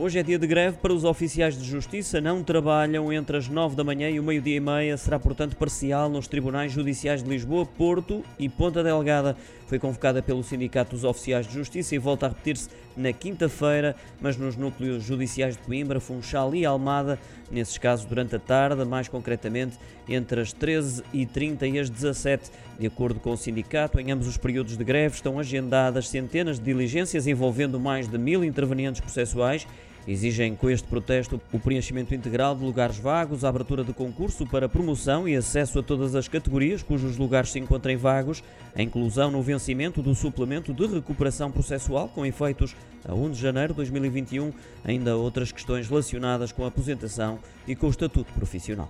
Hoje é dia de greve para os oficiais de justiça. Não trabalham entre as 9 da manhã e o meio-dia e meia. Será, portanto, parcial nos tribunais judiciais de Lisboa, Porto e Ponta Delgada. Foi convocada pelo Sindicato dos Oficiais de Justiça e volta a repetir-se na quinta-feira, mas nos núcleos judiciais de Coimbra, Funchal e Almada. Nesses casos, durante a tarde, mais concretamente entre as 13h30 e as 17 De acordo com o sindicato, em ambos os períodos de greve estão agendadas centenas de diligências envolvendo mais de mil intervenientes processuais Exigem com este protesto o preenchimento integral de lugares vagos, a abertura de concurso para promoção e acesso a todas as categorias cujos lugares se encontrem vagos, a inclusão no vencimento do suplemento de recuperação processual com efeitos a 1 de janeiro de 2021, ainda outras questões relacionadas com a aposentação e com o estatuto profissional.